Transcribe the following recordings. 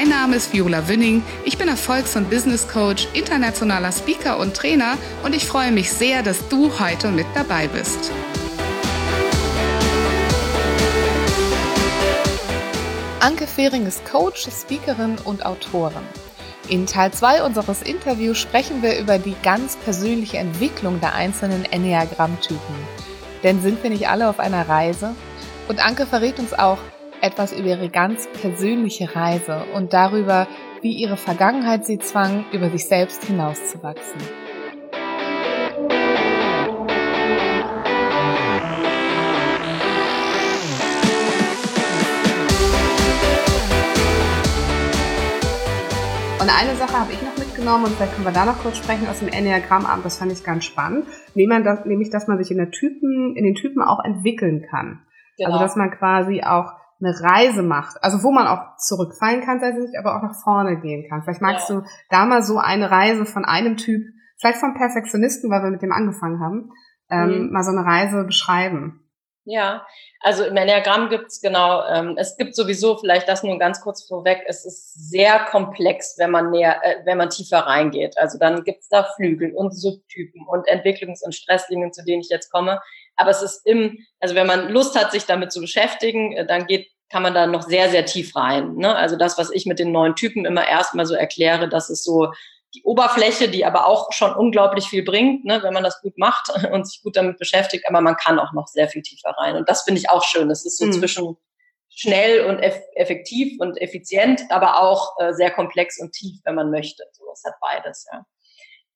Mein Name ist Viola Wünning. Ich bin Erfolgs- und Business Coach, internationaler Speaker und Trainer und ich freue mich sehr, dass du heute mit dabei bist. Anke Fehring ist Coach, Speakerin und Autorin. In Teil 2 unseres Interviews sprechen wir über die ganz persönliche Entwicklung der einzelnen Enneagrammtypen. Denn sind wir nicht alle auf einer Reise? Und Anke verrät uns auch, etwas über ihre ganz persönliche Reise und darüber, wie ihre Vergangenheit sie zwang, über sich selbst hinauszuwachsen. Und eine Sache habe ich noch mitgenommen und vielleicht können wir da noch kurz sprechen aus dem Enneagrammabend, das fand ich ganz spannend, nämlich, dass man sich in, der Typen, in den Typen auch entwickeln kann. Also, genau. Also dass man quasi auch eine Reise macht, also wo man auch zurückfallen kann tatsächlich, aber auch nach vorne gehen kann. Vielleicht magst ja. du da mal so eine Reise von einem Typ, vielleicht vom Perfektionisten, weil wir mit dem angefangen haben, ähm, mhm. mal so eine Reise beschreiben. Ja, also im Enneagramm gibt's genau, ähm, es gibt sowieso, vielleicht das nur ganz kurz vorweg, es ist sehr komplex, wenn man näher, äh, wenn man tiefer reingeht. Also dann gibt's da Flügel und Subtypen und Entwicklungs- und Stresslinien, zu denen ich jetzt komme. Aber es ist im, also wenn man Lust hat, sich damit zu beschäftigen, äh, dann geht, kann man da noch sehr, sehr tief rein. Ne? Also das, was ich mit den neuen Typen immer erstmal so erkläre, das ist so die Oberfläche, die aber auch schon unglaublich viel bringt, ne, wenn man das gut macht und sich gut damit beschäftigt, aber man kann auch noch sehr viel tiefer rein. Und das finde ich auch schön. Es ist so mhm. zwischen schnell und eff effektiv und effizient, aber auch äh, sehr komplex und tief, wenn man möchte. So, es hat beides, ja.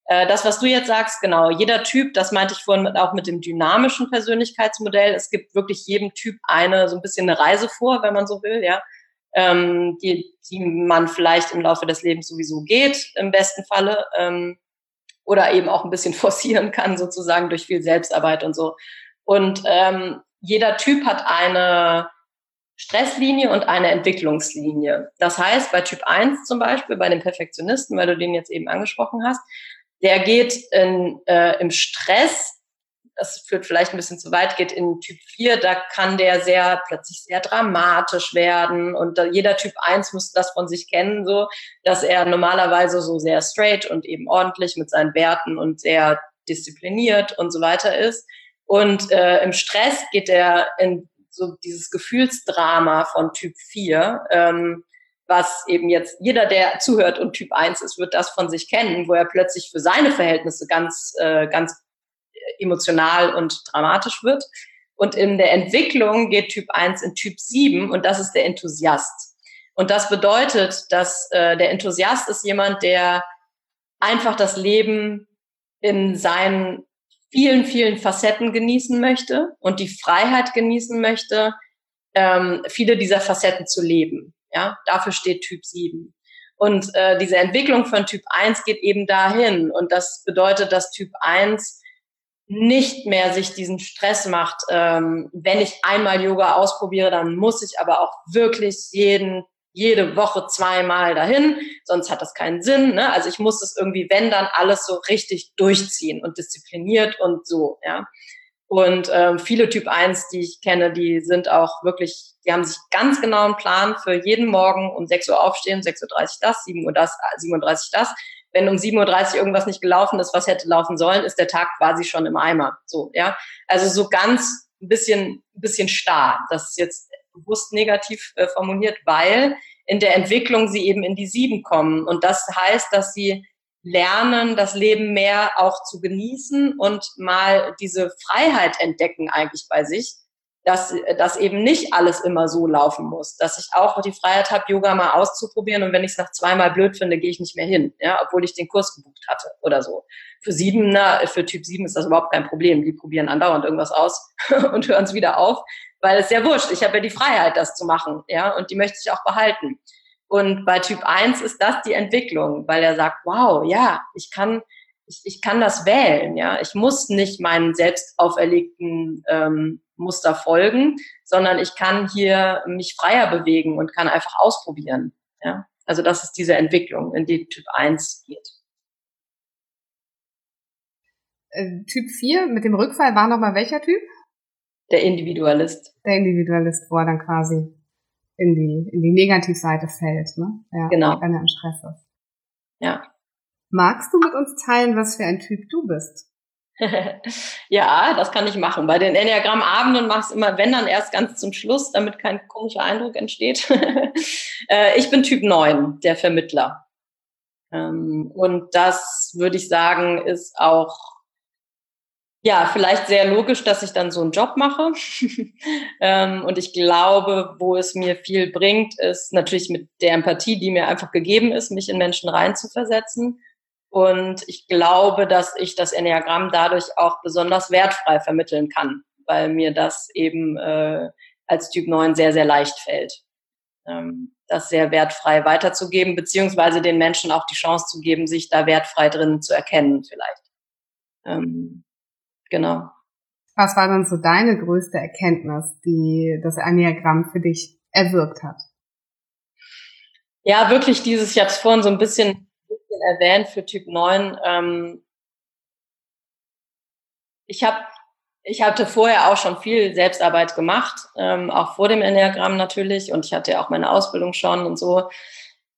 Äh, das, was du jetzt sagst, genau, jeder Typ, das meinte ich vorhin auch mit dem dynamischen Persönlichkeitsmodell. Es gibt wirklich jedem Typ eine, so ein bisschen eine Reise vor, wenn man so will, ja, ähm, die, die man vielleicht im Laufe des Lebens sowieso geht, im besten Falle, ähm, oder eben auch ein bisschen forcieren kann, sozusagen durch viel Selbstarbeit und so. Und ähm, jeder Typ hat eine Stresslinie und eine Entwicklungslinie. Das heißt, bei Typ 1 zum Beispiel, bei den Perfektionisten, weil du den jetzt eben angesprochen hast, der geht in, äh, im Stress, das führt vielleicht ein bisschen zu weit, geht in Typ 4, da kann der sehr plötzlich sehr dramatisch werden und jeder Typ 1 müsste das von sich kennen, so, dass er normalerweise so sehr straight und eben ordentlich mit seinen Werten und sehr diszipliniert und so weiter ist. Und äh, im Stress geht er in so dieses Gefühlsdrama von Typ 4. Ähm, was eben jetzt jeder, der zuhört und Typ 1 ist, wird das von sich kennen, wo er plötzlich für seine Verhältnisse ganz, äh, ganz emotional und dramatisch wird. Und in der Entwicklung geht Typ 1 in Typ 7 und das ist der Enthusiast. Und das bedeutet, dass äh, der Enthusiast ist jemand, der einfach das Leben in seinen vielen, vielen Facetten genießen möchte und die Freiheit genießen möchte, ähm, viele dieser Facetten zu leben. Ja, dafür steht Typ 7. Und äh, diese Entwicklung von Typ 1 geht eben dahin. Und das bedeutet, dass Typ 1 nicht mehr sich diesen Stress macht. Ähm, wenn ich einmal Yoga ausprobiere, dann muss ich aber auch wirklich jeden, jede Woche zweimal dahin, sonst hat das keinen Sinn. Ne? Also ich muss das irgendwie, wenn dann alles so richtig durchziehen und diszipliniert und so. Ja. Und ähm, viele Typ 1, die ich kenne, die sind auch wirklich, die haben sich ganz genau einen Plan für jeden Morgen um 6 Uhr aufstehen, 6.30 Uhr das, 7 Uhr das, 37 das. Wenn um 7.30 Uhr irgendwas nicht gelaufen ist, was hätte laufen sollen, ist der Tag quasi schon im Eimer. So, ja. Also so ganz ein bisschen, ein bisschen starr. Das ist jetzt bewusst negativ äh, formuliert, weil in der Entwicklung sie eben in die Sieben kommen. Und das heißt, dass sie lernen, das Leben mehr auch zu genießen und mal diese Freiheit entdecken eigentlich bei sich, dass, dass eben nicht alles immer so laufen muss, dass ich auch die Freiheit habe, Yoga mal auszuprobieren und wenn ich es nach zweimal blöd finde, gehe ich nicht mehr hin, ja, obwohl ich den Kurs gebucht hatte oder so. Für Siebener, für Typ 7 ist das überhaupt kein Problem. Die probieren andauernd irgendwas aus und hören es wieder auf, weil es ja wurscht. Ich habe ja die Freiheit, das zu machen, ja, und die möchte ich auch behalten. Und bei Typ 1 ist das die Entwicklung, weil er sagt, wow, ja, ich kann, ich, ich kann das wählen, ja. Ich muss nicht meinen selbst auferlegten ähm, Muster folgen, sondern ich kann hier mich freier bewegen und kann einfach ausprobieren. Ja? Also das ist diese Entwicklung, in die Typ 1 geht. Äh, typ 4 mit dem Rückfall war nochmal welcher Typ? Der Individualist. Der Individualist, wo er dann quasi in die, in die Negativseite fällt, ne? Ja, genau. Wenn er im Stress ist. Ja. Magst du mit uns teilen, was für ein Typ du bist? ja, das kann ich machen. Bei den Enneagramm-Abenden mache ich es immer, wenn dann erst ganz zum Schluss, damit kein komischer Eindruck entsteht. Äh, ich bin Typ 9, der Vermittler. Ähm, und das würde ich sagen, ist auch ja, vielleicht sehr logisch, dass ich dann so einen Job mache. Ähm, und ich glaube, wo es mir viel bringt, ist natürlich mit der Empathie, die mir einfach gegeben ist, mich in Menschen reinzuversetzen und ich glaube, dass ich das Enneagramm dadurch auch besonders wertfrei vermitteln kann, weil mir das eben äh, als Typ 9 sehr, sehr leicht fällt. Ähm, das sehr wertfrei weiterzugeben, beziehungsweise den Menschen auch die Chance zu geben, sich da wertfrei drin zu erkennen vielleicht. Ähm, genau. Was war dann so deine größte Erkenntnis, die das Enneagramm für dich erwirkt hat? Ja, wirklich dieses, ich habe es vorhin so ein bisschen bisschen erwähnt für Typ 9. Ähm, ich habe ich hatte vorher auch schon viel Selbstarbeit gemacht, ähm, auch vor dem Enneagramm natürlich, und ich hatte ja auch meine Ausbildung schon und so.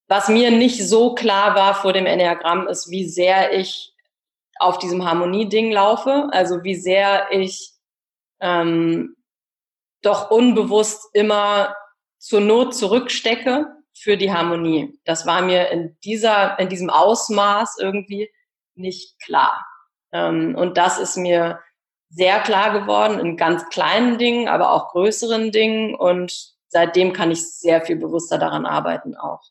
Was mir nicht so klar war vor dem Enneagramm, ist, wie sehr ich auf diesem Harmonieding laufe, also wie sehr ich ähm, doch unbewusst immer zur Not zurückstecke für die Harmonie. Das war mir in dieser, in diesem Ausmaß irgendwie nicht klar. Ähm, und das ist mir sehr klar geworden in ganz kleinen Dingen, aber auch größeren Dingen. Und seitdem kann ich sehr viel bewusster daran arbeiten auch.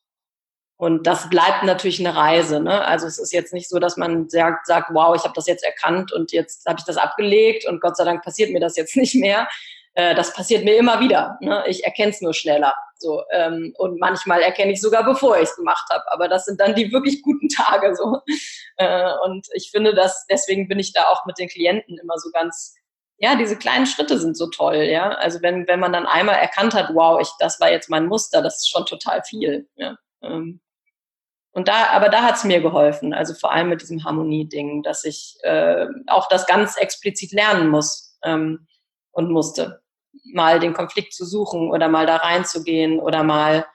Und das bleibt natürlich eine Reise. Ne? Also es ist jetzt nicht so, dass man sagt, sagt wow, ich habe das jetzt erkannt und jetzt habe ich das abgelegt und Gott sei Dank passiert mir das jetzt nicht mehr, äh, das passiert mir immer wieder. Ne? Ich erkenne es nur schneller. So, ähm, und manchmal erkenne ich sogar, bevor ich es gemacht habe. Aber das sind dann die wirklich guten Tage. So. Äh, und ich finde, dass deswegen bin ich da auch mit den Klienten immer so ganz, ja, diese kleinen Schritte sind so toll, ja. Also wenn, wenn man dann einmal erkannt hat, wow, ich, das war jetzt mein Muster, das ist schon total viel. Ja. Ähm, und da, aber da hat es mir geholfen, also vor allem mit diesem Harmonie-Ding, dass ich äh, auch das ganz explizit lernen muss ähm, und musste mal den Konflikt zu suchen oder mal da reinzugehen oder mal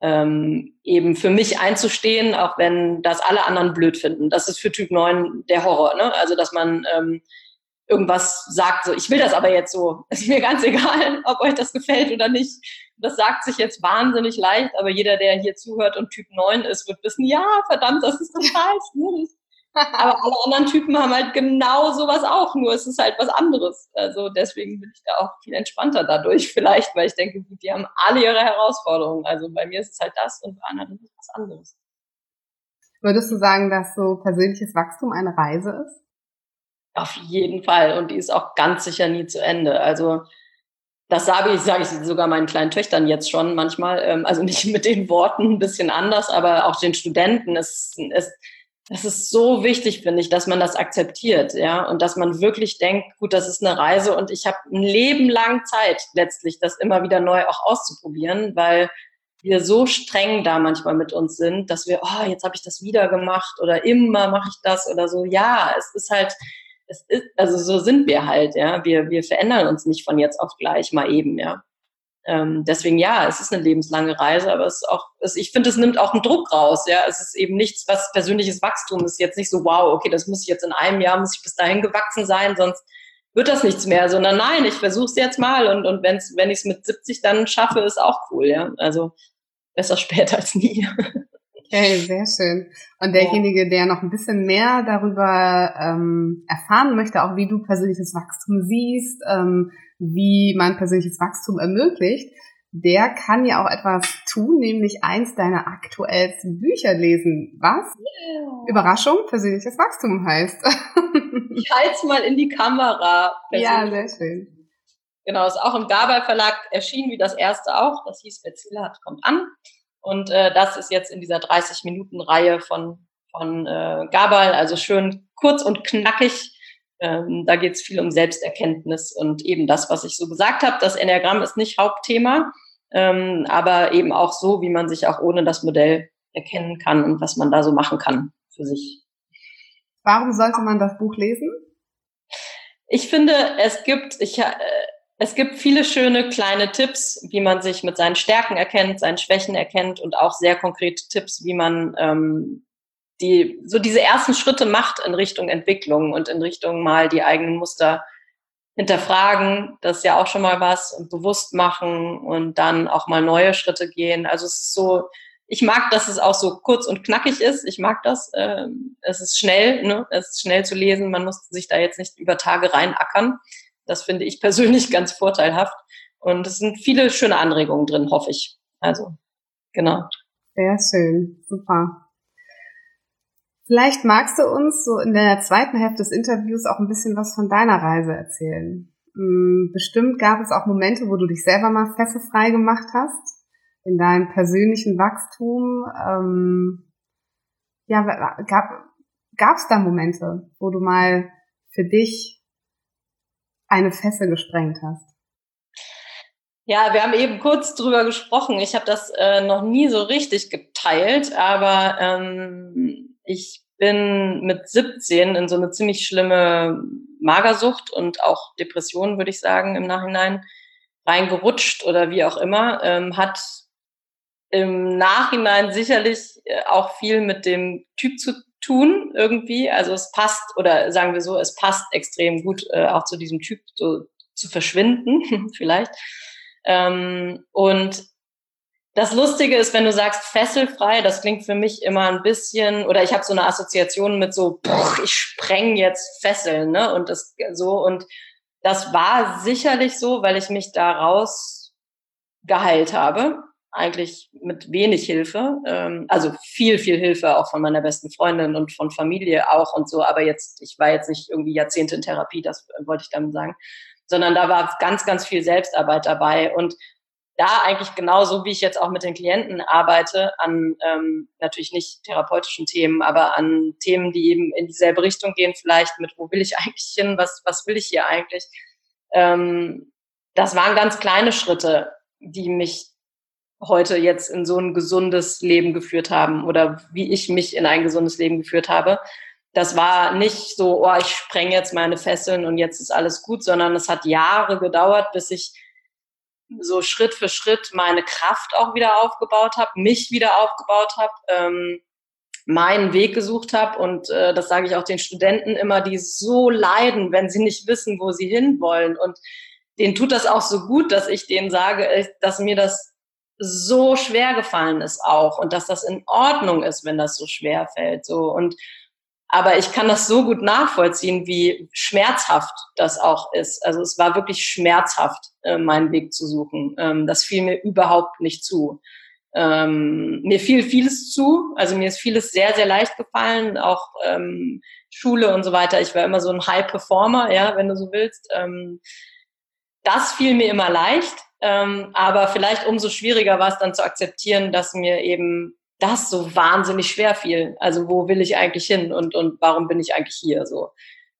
ähm, eben für mich einzustehen, auch wenn das alle anderen blöd finden. Das ist für Typ 9 der Horror, ne? Also dass man ähm, irgendwas sagt, so ich will das aber jetzt so. ist mir ganz egal, ob euch das gefällt oder nicht. Das sagt sich jetzt wahnsinnig leicht, aber jeder, der hier zuhört und Typ 9 ist, wird wissen, ja, verdammt, das ist total schwierig. Aber alle anderen Typen haben halt genau sowas auch, nur es ist halt was anderes. Also deswegen bin ich da auch viel entspannter dadurch vielleicht, weil ich denke, die haben alle ihre Herausforderungen. Also bei mir ist es halt das und bei anderen ist es was anderes. Würdest du sagen, dass so persönliches Wachstum eine Reise ist? Auf jeden Fall. Und die ist auch ganz sicher nie zu Ende. Also das sage ich, sage ich sogar meinen kleinen Töchtern jetzt schon manchmal. Ähm, also nicht mit den Worten, ein bisschen anders, aber auch den Studenten. Es, es, das ist so wichtig, finde ich, dass man das akzeptiert, ja, und dass man wirklich denkt, gut, das ist eine Reise und ich habe ein Leben lang Zeit, letztlich das immer wieder neu auch auszuprobieren, weil wir so streng da manchmal mit uns sind, dass wir, oh, jetzt habe ich das wieder gemacht oder immer mache ich das oder so. Ja, es ist halt, es ist, also so sind wir halt, ja. Wir, wir verändern uns nicht von jetzt auf gleich mal eben, ja. Ähm, deswegen ja, es ist eine lebenslange Reise, aber es ist auch, es, ich finde, es nimmt auch einen Druck raus. Ja, es ist eben nichts, was persönliches Wachstum ist. Jetzt nicht so, wow, okay, das muss ich jetzt in einem Jahr, muss ich bis dahin gewachsen sein, sonst wird das nichts mehr, sondern nein, ich versuche es jetzt mal und, und wenn's, wenn ich es mit 70 dann schaffe, ist auch cool, ja. Also besser später als nie. Okay, sehr schön. Und derjenige, der noch ein bisschen mehr darüber ähm, erfahren möchte, auch wie du persönliches Wachstum siehst, ähm, wie man persönliches Wachstum ermöglicht, der kann ja auch etwas tun, nämlich eins deiner aktuellsten Bücher lesen. Was? Yeah. Überraschung, persönliches Wachstum heißt. ich halte es mal in die Kamera. Ja, sehr schön. Genau, ist auch im Gabal Verlag erschienen, wie das erste auch. Das hieß Wer Ziele hat, kommt an. Und äh, das ist jetzt in dieser 30-Minuten-Reihe von, von äh, Gabal, also schön kurz und knackig. Ähm, da geht es viel um Selbsterkenntnis und eben das, was ich so gesagt habe. Das Enneagramm ist nicht Hauptthema, ähm, aber eben auch so, wie man sich auch ohne das Modell erkennen kann und was man da so machen kann für sich. Warum sollte man das Buch lesen? Ich finde, es gibt, ich, äh, es gibt viele schöne kleine Tipps, wie man sich mit seinen Stärken erkennt, seinen Schwächen erkennt und auch sehr konkrete Tipps, wie man ähm, die so diese ersten Schritte macht in Richtung Entwicklung und in Richtung mal die eigenen Muster hinterfragen, das ist ja auch schon mal was und bewusst machen und dann auch mal neue Schritte gehen. Also es ist so, ich mag, dass es auch so kurz und knackig ist. Ich mag das. Ähm, es ist schnell, ne? es ist schnell zu lesen. Man muss sich da jetzt nicht über Tage reinackern. Das finde ich persönlich ganz vorteilhaft. Und es sind viele schöne Anregungen drin, hoffe ich. Also, genau. Sehr schön. Super. Vielleicht magst du uns so in der zweiten Hälfte des Interviews auch ein bisschen was von deiner Reise erzählen. Hm, bestimmt gab es auch Momente, wo du dich selber mal fesselfrei gemacht hast in deinem persönlichen Wachstum. Ähm, ja, gab es da Momente, wo du mal für dich eine Fessel gesprengt hast? Ja, wir haben eben kurz drüber gesprochen. Ich habe das äh, noch nie so richtig geteilt, aber ähm, ich bin mit 17 in so eine ziemlich schlimme Magersucht und auch Depression, würde ich sagen, im Nachhinein reingerutscht oder wie auch immer. Ähm, hat im Nachhinein sicherlich äh, auch viel mit dem Typ zu tun irgendwie. Also es passt, oder sagen wir so, es passt extrem gut äh, auch zu diesem Typ so zu verschwinden, vielleicht. Ähm, und das Lustige ist, wenn du sagst fesselfrei, das klingt für mich immer ein bisschen, oder ich habe so eine Assoziation mit so, boah, ich spreng jetzt Fesseln, ne? Und das so, und das war sicherlich so, weil ich mich daraus geheilt habe. Eigentlich mit wenig Hilfe. Ähm, also viel, viel Hilfe auch von meiner besten Freundin und von Familie auch und so. Aber jetzt, ich war jetzt nicht irgendwie Jahrzehnte in Therapie, das wollte ich damit sagen. Sondern da war ganz, ganz viel Selbstarbeit dabei. Und da eigentlich genauso, wie ich jetzt auch mit den Klienten arbeite, an ähm, natürlich nicht therapeutischen Themen, aber an Themen, die eben in dieselbe Richtung gehen, vielleicht mit, wo will ich eigentlich hin, was, was will ich hier eigentlich. Ähm, das waren ganz kleine Schritte, die mich heute jetzt in so ein gesundes Leben geführt haben oder wie ich mich in ein gesundes Leben geführt habe. Das war nicht so, oh, ich spreng jetzt meine Fesseln und jetzt ist alles gut, sondern es hat Jahre gedauert, bis ich so Schritt für Schritt meine Kraft auch wieder aufgebaut habe, mich wieder aufgebaut habe, ähm, meinen Weg gesucht habe. Und äh, das sage ich auch den Studenten immer, die so leiden, wenn sie nicht wissen, wo sie hinwollen. Und denen tut das auch so gut, dass ich denen sage, äh, dass mir das so schwer gefallen ist auch und dass das in Ordnung ist, wenn das so schwer fällt. So und aber ich kann das so gut nachvollziehen, wie schmerzhaft das auch ist. Also es war wirklich schmerzhaft, äh, meinen Weg zu suchen. Ähm, das fiel mir überhaupt nicht zu. Ähm, mir fiel vieles zu, also mir ist vieles sehr, sehr leicht gefallen, auch ähm, Schule und so weiter. Ich war immer so ein High Performer, ja, wenn du so willst. Das fiel mir immer leicht, aber vielleicht umso schwieriger war es dann zu akzeptieren, dass mir eben das so wahnsinnig schwer fiel. Also wo will ich eigentlich hin und, und warum bin ich eigentlich hier? So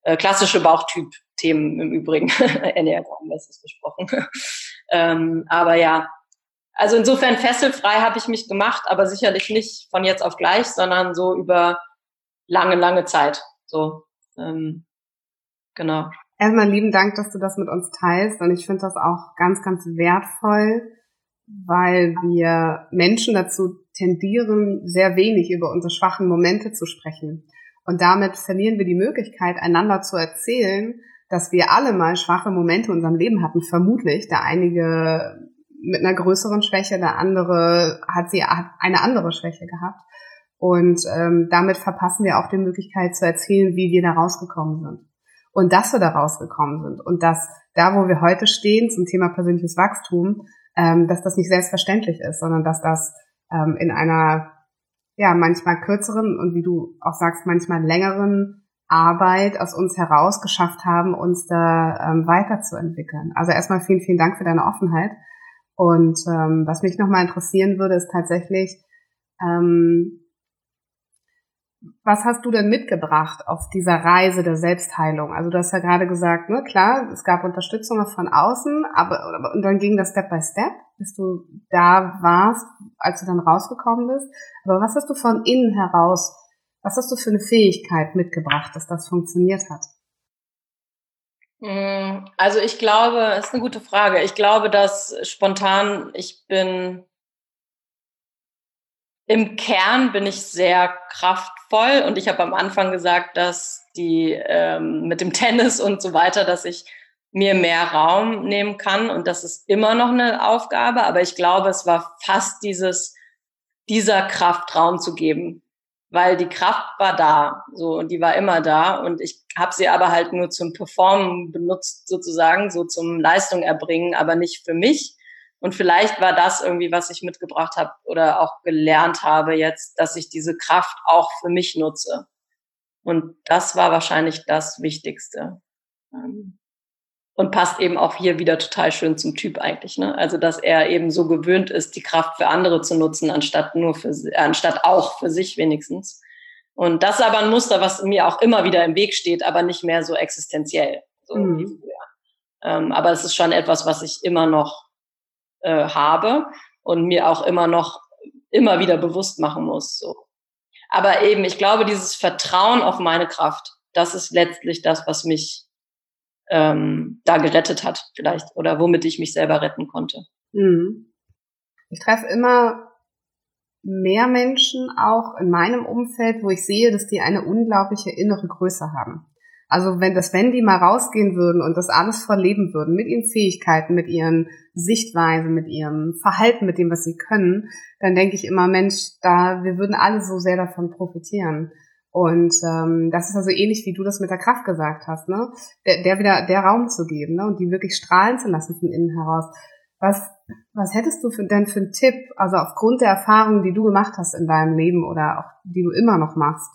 äh, klassische Bauchtyp-Themen im Übrigen. Enneagramm, das ist besprochen. ähm, aber ja, also insofern fesselfrei habe ich mich gemacht, aber sicherlich nicht von jetzt auf gleich, sondern so über lange, lange Zeit. So, ähm, genau. Erstmal lieben Dank, dass du das mit uns teilst und ich finde das auch ganz, ganz wertvoll, weil wir Menschen dazu tendieren, sehr wenig über unsere schwachen Momente zu sprechen. Und damit verlieren wir die Möglichkeit, einander zu erzählen, dass wir alle mal schwache Momente in unserem Leben hatten, vermutlich. Der einige mit einer größeren Schwäche, der andere hat sie hat eine andere Schwäche gehabt. Und ähm, damit verpassen wir auch die Möglichkeit zu erzählen, wie wir da rausgekommen sind. und dass wir da rausgekommen sind und dass da, wo wir heute stehen zum Thema persönliches Wachstum, ähm, dass das nicht selbstverständlich ist, sondern dass das ähm, in einer ja manchmal kürzeren und wie du auch sagst manchmal längeren Arbeit aus uns heraus geschafft haben, uns da ähm, weiterzuentwickeln. Also erstmal vielen, vielen Dank für deine Offenheit. Und ähm, was mich nochmal interessieren würde, ist tatsächlich, ähm, was hast du denn mitgebracht auf dieser Reise der Selbstheilung? Also du hast ja gerade gesagt, ne, klar, es gab Unterstützung von außen, aber und dann ging das Step by Step, bis du da warst, als du dann rausgekommen bist. Aber was hast du von innen heraus, was hast du für eine Fähigkeit mitgebracht, dass das funktioniert hat? Hm, also ich glaube, das ist eine gute Frage. Ich glaube, dass spontan ich bin im Kern bin ich sehr kraftvoll und ich habe am Anfang gesagt, dass die ähm, mit dem Tennis und so weiter, dass ich mir mehr Raum nehmen kann und das ist immer noch eine Aufgabe, aber ich glaube, es war fast dieses dieser Kraft Raum zu geben, weil die Kraft war da, so und die war immer da und ich habe sie aber halt nur zum Performen benutzt sozusagen, so zum Leistung erbringen, aber nicht für mich und vielleicht war das irgendwie, was ich mitgebracht habe oder auch gelernt habe jetzt, dass ich diese Kraft auch für mich nutze. Und das war wahrscheinlich das Wichtigste. Ähm, und passt eben auch hier wieder total schön zum Typ eigentlich. Ne? Also, dass er eben so gewöhnt ist, die Kraft für andere zu nutzen, anstatt nur für, äh, anstatt auch für sich wenigstens. Und das ist aber ein Muster, was mir auch immer wieder im Weg steht, aber nicht mehr so existenziell. So mhm. ähm, aber es ist schon etwas, was ich immer noch äh, habe und mir auch immer noch immer wieder bewusst machen muss. So. Aber eben, ich glaube, dieses Vertrauen auf meine Kraft, das ist letztlich das, was mich ähm, da gerettet hat, vielleicht, oder womit ich mich selber retten konnte. Mhm. Ich treffe immer mehr Menschen auch in meinem Umfeld, wo ich sehe, dass die eine unglaubliche innere Größe haben. Also wenn das, wenn die mal rausgehen würden und das alles verleben würden, mit ihren Fähigkeiten, mit ihren Sichtweisen, mit ihrem Verhalten, mit dem, was sie können, dann denke ich immer, Mensch, da, wir würden alle so sehr davon profitieren. Und ähm, das ist also ähnlich, wie du das mit der Kraft gesagt hast, ne? Der, der wieder der Raum zu geben, ne? Und die wirklich strahlen zu lassen von innen heraus. Was, was hättest du für, denn für einen Tipp, also aufgrund der Erfahrungen, die du gemacht hast in deinem Leben oder auch die du immer noch machst,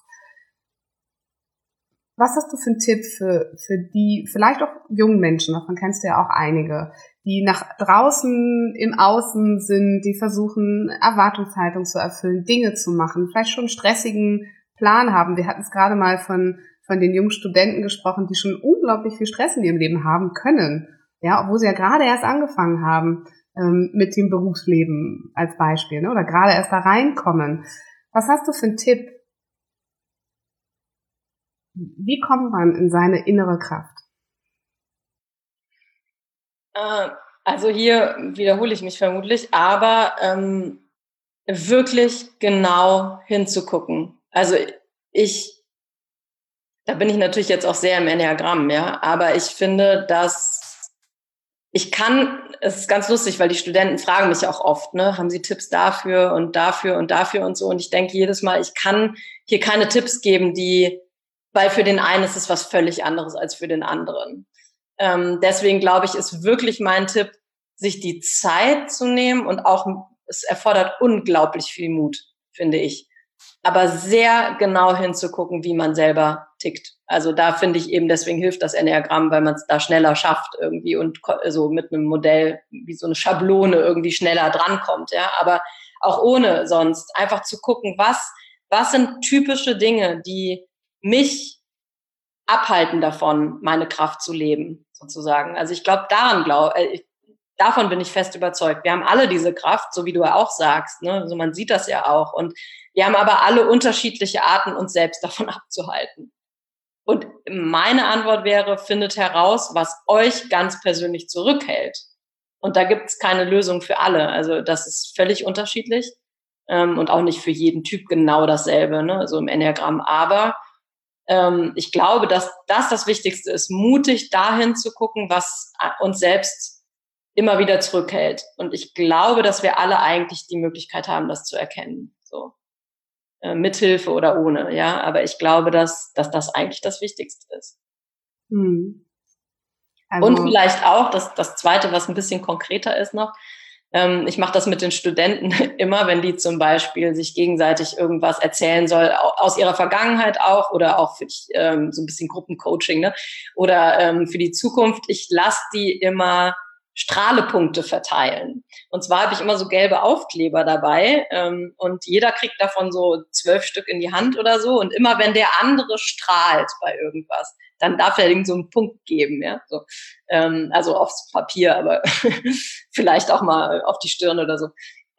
was hast du für einen Tipp für, für die, vielleicht auch jungen Menschen, davon kennst du ja auch einige, die nach draußen im Außen sind, die versuchen, Erwartungshaltung zu erfüllen, Dinge zu machen, vielleicht schon einen stressigen Plan haben. Wir hatten es gerade mal von, von den jungen Studenten gesprochen, die schon unglaublich viel Stress in ihrem Leben haben können. Ja, obwohl sie ja gerade erst angefangen haben ähm, mit dem Berufsleben als Beispiel, ne? oder gerade erst da reinkommen. Was hast du für einen Tipp, wie kommt man in seine innere Kraft? Äh, also hier wiederhole ich mich vermutlich, aber ähm, wirklich genau hinzugucken. Also ich, da bin ich natürlich jetzt auch sehr im Enneagramm, ja, aber ich finde, dass ich kann, es ist ganz lustig, weil die Studenten fragen mich auch oft, ne, haben sie Tipps dafür und dafür und dafür und so. Und ich denke jedes Mal, ich kann hier keine Tipps geben, die weil für den einen ist es was völlig anderes als für den anderen. Ähm, deswegen glaube ich, ist wirklich mein Tipp, sich die Zeit zu nehmen und auch, es erfordert unglaublich viel Mut, finde ich. Aber sehr genau hinzugucken, wie man selber tickt. Also da finde ich eben, deswegen hilft das Enneagramm, weil man es da schneller schafft irgendwie und so mit einem Modell wie so eine Schablone irgendwie schneller drankommt, ja. Aber auch ohne sonst einfach zu gucken, was, was sind typische Dinge, die mich abhalten davon, meine Kraft zu leben, sozusagen. Also ich glaube, daran glaube äh, davon bin ich fest überzeugt. Wir haben alle diese Kraft, so wie du auch sagst. Ne? Also man sieht das ja auch. Und wir haben aber alle unterschiedliche Arten, uns selbst davon abzuhalten. Und meine Antwort wäre, findet heraus, was euch ganz persönlich zurückhält. Und da gibt es keine Lösung für alle. Also das ist völlig unterschiedlich ähm, und auch nicht für jeden Typ genau dasselbe, ne? so im Enneagramm. Aber ähm, ich glaube, dass das das Wichtigste ist, mutig dahin zu gucken, was uns selbst immer wieder zurückhält. Und ich glaube, dass wir alle eigentlich die Möglichkeit haben, das zu erkennen. So. Äh, mithilfe oder ohne, ja. Aber ich glaube, dass, dass das eigentlich das Wichtigste ist. Hm. Also und vielleicht auch, das, das Zweite, was ein bisschen konkreter ist noch, ich mache das mit den Studenten immer, wenn die zum Beispiel sich gegenseitig irgendwas erzählen soll, aus ihrer Vergangenheit auch oder auch für ähm, so ein bisschen Gruppencoaching ne? oder ähm, für die Zukunft. Ich lasse die immer Strahlepunkte verteilen. Und zwar habe ich immer so gelbe Aufkleber dabei ähm, und jeder kriegt davon so zwölf Stück in die Hand oder so. Und immer wenn der andere strahlt bei irgendwas, dann darf er ihm so einen Punkt geben, ja. So, ähm, also aufs Papier, aber vielleicht auch mal auf die Stirn oder so.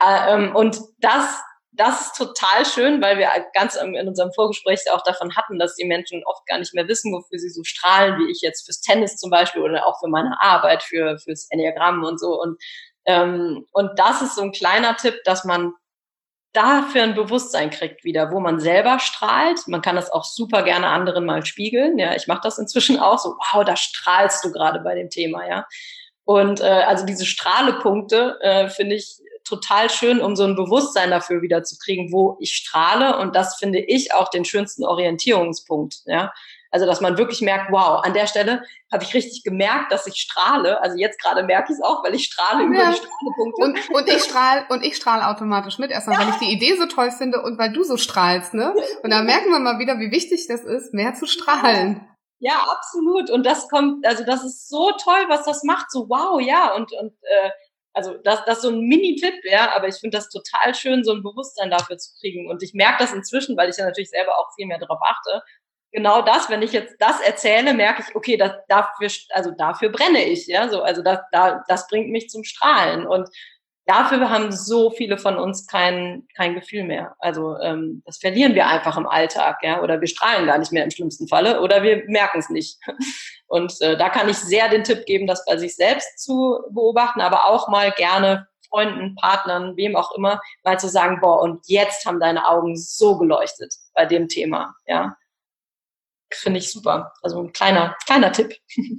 Äh, ähm, und das das ist total schön, weil wir ganz in unserem Vorgespräch auch davon hatten, dass die Menschen oft gar nicht mehr wissen, wofür sie so strahlen, wie ich jetzt fürs Tennis zum Beispiel oder auch für meine Arbeit, für fürs Enneagramm und so. Und ähm, und das ist so ein kleiner Tipp, dass man dafür ein Bewusstsein kriegt wieder, wo man selber strahlt. Man kann das auch super gerne anderen mal spiegeln. Ja, ich mache das inzwischen auch so. Wow, da strahlst du gerade bei dem Thema, ja. Und äh, also diese Strahlepunkte äh, finde ich total schön, um so ein Bewusstsein dafür wieder zu kriegen, wo ich strahle. Und das finde ich auch den schönsten Orientierungspunkt. Ja? Also, dass man wirklich merkt, wow, an der Stelle habe ich richtig gemerkt, dass ich strahle. Also jetzt gerade merke ich es auch, weil ich strahle über die Strahlepunkte. Und, und ich strahle und ich strahle automatisch mit. Erstmal, ja. weil ich die Idee so toll finde und weil du so strahlst, ne? Und da merken wir mal wieder, wie wichtig das ist, mehr zu strahlen. Ja, absolut. Und das kommt, also das ist so toll, was das macht. So wow, ja. Und und äh, also das, das ist so ein Mini-Tipp, ja, aber ich finde das total schön, so ein Bewusstsein dafür zu kriegen. Und ich merke das inzwischen, weil ich ja natürlich selber auch viel mehr darauf achte. Genau das, wenn ich jetzt das erzähle, merke ich, okay, das, dafür, also dafür brenne ich, ja, so, also das, da, das bringt mich zum Strahlen. Und dafür haben so viele von uns kein, kein Gefühl mehr. Also ähm, das verlieren wir einfach im Alltag, ja, oder wir strahlen gar nicht mehr im schlimmsten Falle, oder wir merken es nicht. Und äh, da kann ich sehr den Tipp geben, das bei sich selbst zu beobachten, aber auch mal gerne Freunden, Partnern, wem auch immer, mal zu sagen, boah, und jetzt haben deine Augen so geleuchtet bei dem Thema, ja. Finde ich super. Also ein kleiner, kleiner Tipp.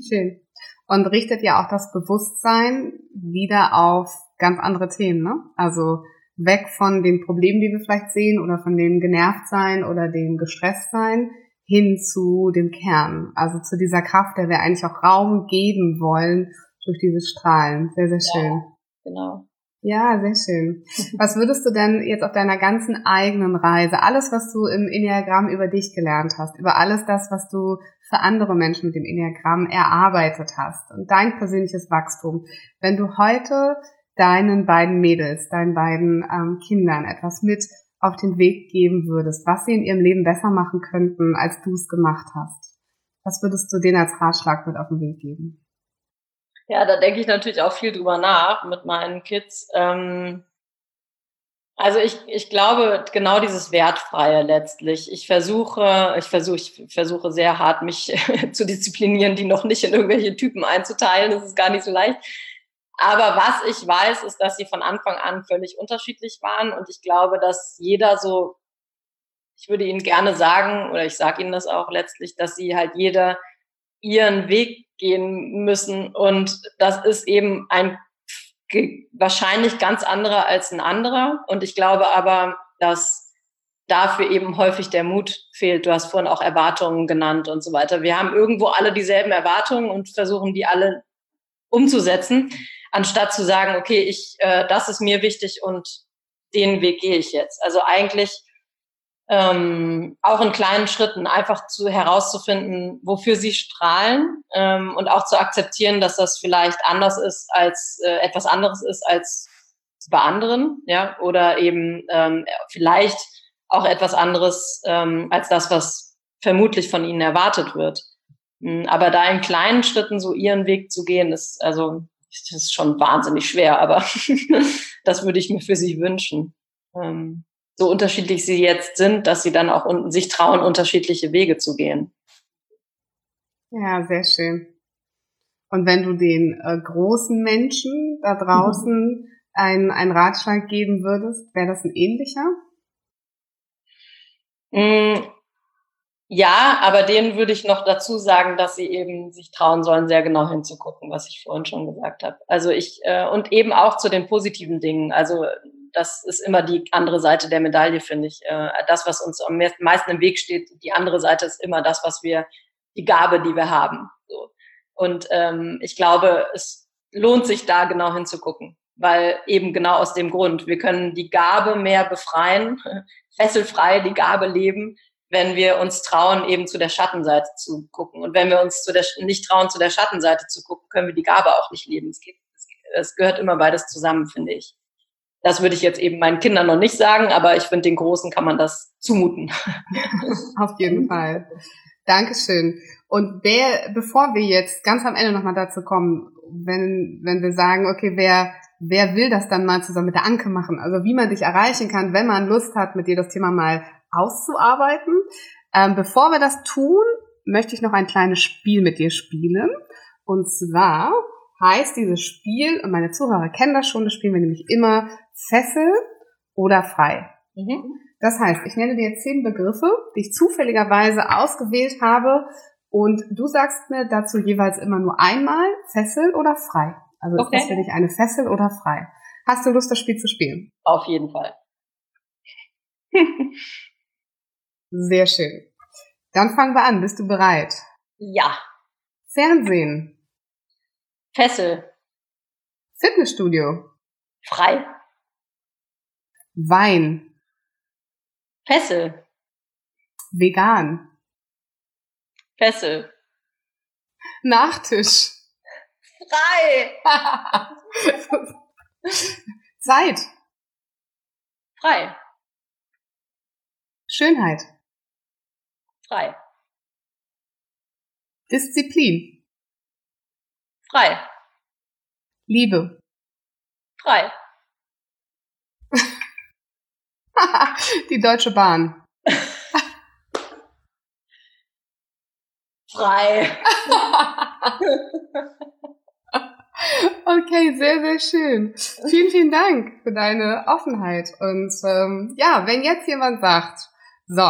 Schön. Und richtet ja auch das Bewusstsein wieder auf ganz andere Themen, ne? Also weg von den Problemen, die wir vielleicht sehen oder von dem genervt sein oder dem gestresst sein hin zu dem Kern, also zu dieser Kraft, der wir eigentlich auch Raum geben wollen durch dieses Strahlen. Sehr, sehr schön. Ja, genau. Ja, sehr schön. Was würdest du denn jetzt auf deiner ganzen eigenen Reise, alles, was du im Enneagramm über dich gelernt hast, über alles das, was du für andere Menschen mit dem Enneagramm erarbeitet hast und dein persönliches Wachstum, wenn du heute deinen beiden Mädels, deinen beiden ähm, Kindern etwas mit auf den Weg geben würdest, was sie in ihrem Leben besser machen könnten, als du es gemacht hast? Was würdest du denen als Ratschlag mit auf den Weg geben? Ja, da denke ich natürlich auch viel drüber nach mit meinen Kids. Ähm also ich, ich glaube genau dieses Wertfreie letztlich. Ich versuche, ich versuche, ich versuche sehr hart, mich zu disziplinieren, die noch nicht in irgendwelche Typen einzuteilen. Das ist gar nicht so leicht. Aber was ich weiß, ist, dass sie von Anfang an völlig unterschiedlich waren. Und ich glaube, dass jeder so, ich würde Ihnen gerne sagen, oder ich sage Ihnen das auch letztlich, dass sie halt jeder ihren Weg gehen müssen. Und das ist eben ein wahrscheinlich ganz anderer als ein anderer. Und ich glaube aber, dass dafür eben häufig der Mut fehlt. Du hast vorhin auch Erwartungen genannt und so weiter. Wir haben irgendwo alle dieselben Erwartungen und versuchen die alle umzusetzen anstatt zu sagen, okay, ich, äh, das ist mir wichtig und den Weg gehe ich jetzt. Also eigentlich ähm, auch in kleinen Schritten einfach zu herauszufinden, wofür sie strahlen ähm, und auch zu akzeptieren, dass das vielleicht anders ist als äh, etwas anderes ist als bei anderen, ja, oder eben ähm, vielleicht auch etwas anderes ähm, als das, was vermutlich von ihnen erwartet wird. Hm, aber da in kleinen Schritten so ihren Weg zu gehen, ist also das ist schon wahnsinnig schwer, aber das würde ich mir für sie wünschen. Ähm, so unterschiedlich sie jetzt sind, dass sie dann auch sich trauen, unterschiedliche Wege zu gehen. Ja, sehr schön. Und wenn du den äh, großen Menschen da draußen mhm. einen, einen Ratschlag geben würdest, wäre das ein ähnlicher? Mm, ja, aber denen würde ich noch dazu sagen, dass sie eben sich trauen sollen, sehr genau hinzugucken, was ich vorhin schon gesagt habe. Also ich äh, und eben auch zu den positiven Dingen. Also das ist immer die andere Seite der Medaille, finde ich. Äh, das, was uns am meisten im Weg steht, die andere Seite ist immer das, was wir die Gabe, die wir haben. So. Und ähm, ich glaube, es lohnt sich da genau hinzugucken, weil eben genau aus dem Grund, wir können die Gabe mehr befreien, fesselfrei die Gabe leben, wenn wir uns trauen, eben zu der Schattenseite zu gucken. Und wenn wir uns zu der, nicht trauen, zu der Schattenseite zu gucken, können wir die Gabe auch nicht leben. Es, geht, es gehört immer beides zusammen, finde ich. Das würde ich jetzt eben meinen Kindern noch nicht sagen, aber ich finde, den Großen kann man das zumuten. Auf jeden Fall. Dankeschön. Und wer, bevor wir jetzt ganz am Ende nochmal dazu kommen, wenn, wenn wir sagen, okay, wer, wer will das dann mal zusammen mit der Anke machen? Also wie man dich erreichen kann, wenn man Lust hat, mit dir das Thema mal auszuarbeiten. Ähm, bevor wir das tun, möchte ich noch ein kleines Spiel mit dir spielen. Und zwar heißt dieses Spiel, und meine Zuhörer kennen das schon, das spielen wir nämlich immer Fessel oder frei. Mhm. Das heißt, ich nenne dir zehn Begriffe, die ich zufälligerweise ausgewählt habe und du sagst mir dazu jeweils immer nur einmal Fessel oder frei. Also okay. ist das für dich eine Fessel oder frei? Hast du Lust, das Spiel zu spielen? Auf jeden Fall. Sehr schön. Dann fangen wir an. Bist du bereit? Ja. Fernsehen. Fessel. Fitnessstudio. Frei. Wein. Fessel. Vegan. Fessel. Nachtisch. Frei. Zeit. Frei. Schönheit. Frei. Disziplin. Frei. Liebe. Frei. Die Deutsche Bahn. Frei. Okay, sehr, sehr schön. Vielen, vielen Dank für deine Offenheit. Und ähm, ja, wenn jetzt jemand sagt, so,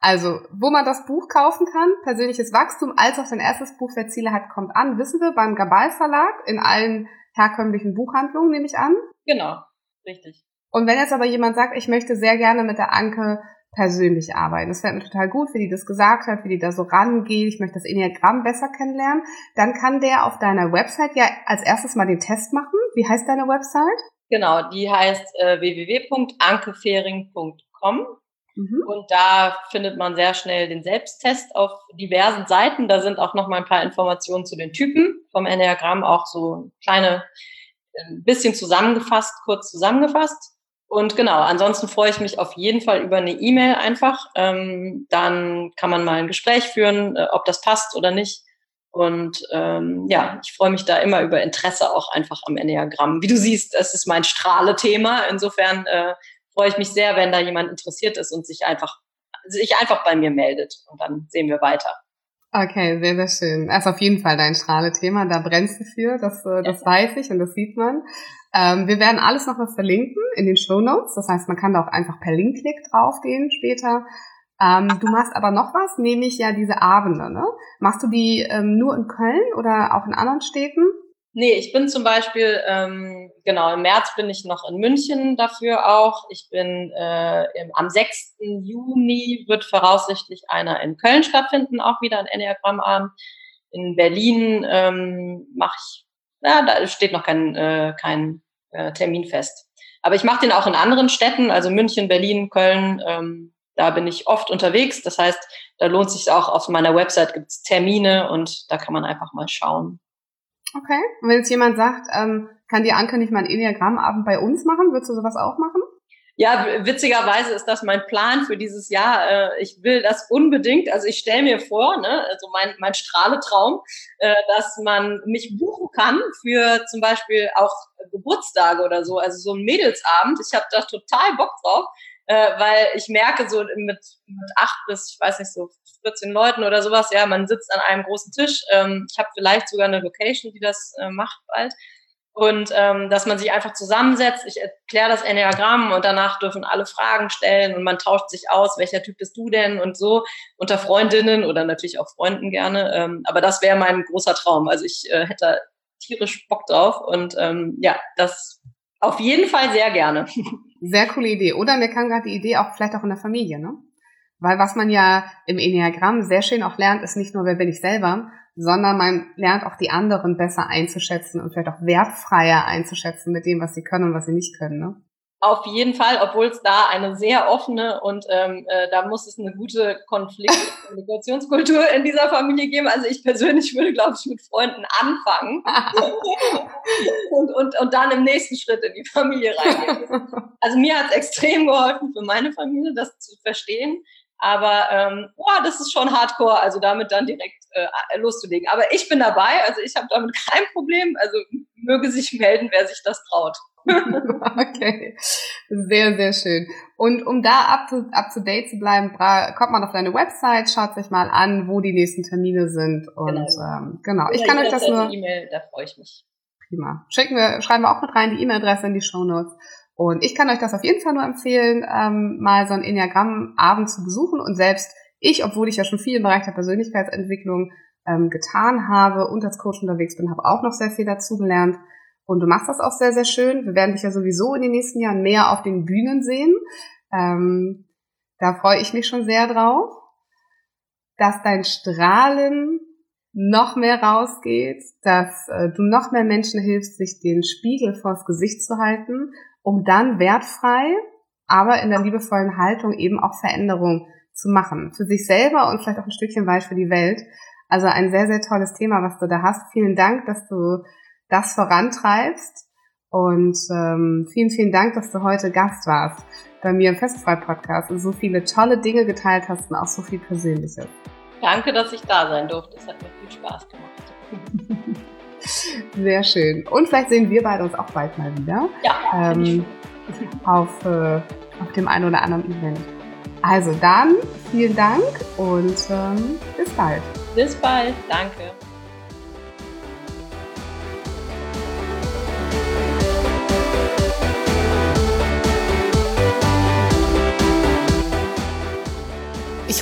also, wo man das Buch kaufen kann, persönliches Wachstum, als auch sein erstes Buch, wer Ziele hat, kommt an, wissen wir, beim Gabal Verlag, in allen herkömmlichen Buchhandlungen, nehme ich an. Genau, richtig. Und wenn jetzt aber jemand sagt, ich möchte sehr gerne mit der Anke persönlich arbeiten, das wäre mir total gut, wie die das gesagt hat, wie die da so rangeht, ich möchte das Enneagramm besser kennenlernen, dann kann der auf deiner Website ja als erstes mal den Test machen. Wie heißt deine Website? Genau, die heißt äh, www.ankefering.com Mhm. Und da findet man sehr schnell den Selbsttest auf diversen Seiten. Da sind auch noch mal ein paar Informationen zu den Typen vom Enneagramm, auch so kleine, ein bisschen zusammengefasst, kurz zusammengefasst. Und genau, ansonsten freue ich mich auf jeden Fall über eine E-Mail einfach. Ähm, dann kann man mal ein Gespräch führen, äh, ob das passt oder nicht. Und ähm, ja, ich freue mich da immer über Interesse auch einfach am Enneagramm. Wie du siehst, es ist mein Strahle-Thema. Insofern äh, freue ich mich sehr, wenn da jemand interessiert ist und sich einfach, sich einfach bei mir meldet. Und dann sehen wir weiter. Okay, sehr, sehr schön. Das ist auf jeden Fall dein Strahle-Thema. Da brennst du für. Das, äh, das ja. weiß ich und das sieht man. Ähm, wir werden alles noch mal verlinken in den Show Notes. Das heißt, man kann da auch einfach per Linkklick draufgehen später. Ähm, du machst aber noch was, nämlich ja diese Abende. Ne? Machst du die ähm, nur in Köln oder auch in anderen Städten? Nee, ich bin zum Beispiel, ähm, genau, im März bin ich noch in München dafür auch. Ich bin äh, im, am 6. Juni wird voraussichtlich einer in Köln stattfinden, auch wieder ein Enneagrammabend. In Berlin ähm, mache ich, ja, da steht noch kein, äh, kein äh, Termin fest. Aber ich mache den auch in anderen Städten, also München, Berlin, Köln. Ähm, da bin ich oft unterwegs. Das heißt, da lohnt sich auch auf meiner Website gibt's Termine und da kann man einfach mal schauen. Okay. Und wenn jetzt jemand sagt, ähm, kann die Anke nicht mal einen Enneagrammabend bei uns machen, würdest du sowas auch machen? Ja, witzigerweise ist das mein Plan für dieses Jahr. Äh, ich will das unbedingt. Also ich stelle mir vor, ne, also mein, mein Strahletraum, äh, dass man mich buchen kann für zum Beispiel auch Geburtstage oder so. Also so ein Mädelsabend. Ich habe da total Bock drauf, äh, weil ich merke so mit, mit acht bis, ich weiß nicht, so 14 Leuten oder sowas, ja, man sitzt an einem großen Tisch. Ähm, ich habe vielleicht sogar eine Location, die das äh, macht bald. Und ähm, dass man sich einfach zusammensetzt, ich erkläre das Enneagramm und danach dürfen alle Fragen stellen und man tauscht sich aus, welcher Typ bist du denn und so unter Freundinnen oder natürlich auch Freunden gerne. Ähm, aber das wäre mein großer Traum. Also ich äh, hätte tierisch Bock drauf und ähm, ja, das auf jeden Fall sehr gerne. Sehr coole Idee. Oder mir kam gerade die Idee auch vielleicht auch in der Familie, ne? Weil was man ja im Enneagramm sehr schön auch lernt, ist nicht nur, wer bin ich selber, sondern man lernt auch die anderen besser einzuschätzen und vielleicht auch wertfreier einzuschätzen mit dem, was sie können und was sie nicht können. Ne? Auf jeden Fall, obwohl es da eine sehr offene und ähm, äh, da muss es eine gute Konflikt- und Kommunikationskultur in dieser Familie geben. Also ich persönlich würde, glaube ich, mit Freunden anfangen und, und, und dann im nächsten Schritt in die Familie reingehen. Also mir hat es extrem geholfen für meine Familie, das zu verstehen. Aber ähm, boah, das ist schon hardcore, also damit dann direkt äh, loszulegen. Aber ich bin dabei, also ich habe damit kein Problem. Also möge sich melden, wer sich das traut. okay, sehr, sehr schön. Und um da up to, up to date zu bleiben, kommt man auf deine Website, schaut sich mal an, wo die nächsten Termine sind. Und genau, ähm, genau. ich kann euch das nur. E-Mail, da freue ich mich. Prima. Schicken wir, schreiben wir auch mit rein die E-Mail-Adresse in die Show Notes. Und ich kann euch das auf jeden Fall nur empfehlen, ähm, mal so ein Enneagramm-Abend zu besuchen und selbst ich, obwohl ich ja schon viel im Bereich der Persönlichkeitsentwicklung ähm, getan habe und als Coach unterwegs bin, habe auch noch sehr viel dazugelernt. Und du machst das auch sehr, sehr schön. Wir werden dich ja sowieso in den nächsten Jahren mehr auf den Bühnen sehen. Ähm, da freue ich mich schon sehr drauf, dass dein Strahlen noch mehr rausgeht, dass äh, du noch mehr Menschen hilfst, sich den Spiegel vors Gesicht zu halten, um dann wertfrei, aber in der liebevollen Haltung eben auch Veränderung zu machen. Für sich selber und vielleicht auch ein Stückchen weit für die Welt. Also ein sehr, sehr tolles Thema, was du da hast. Vielen Dank, dass du das vorantreibst. Und ähm, vielen, vielen Dank, dass du heute Gast warst bei mir im Festfrei-Podcast und so viele tolle Dinge geteilt hast und auch so viel Persönliches. Danke, dass ich da sein durfte. Es hat mir viel Spaß gemacht. Sehr schön. Und vielleicht sehen wir beide uns auch bald mal wieder. Ja. Ähm, auf, äh, auf dem einen oder anderen Event. Also dann, vielen Dank und ähm, bis bald. Bis bald. Danke.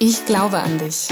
Ich glaube an dich.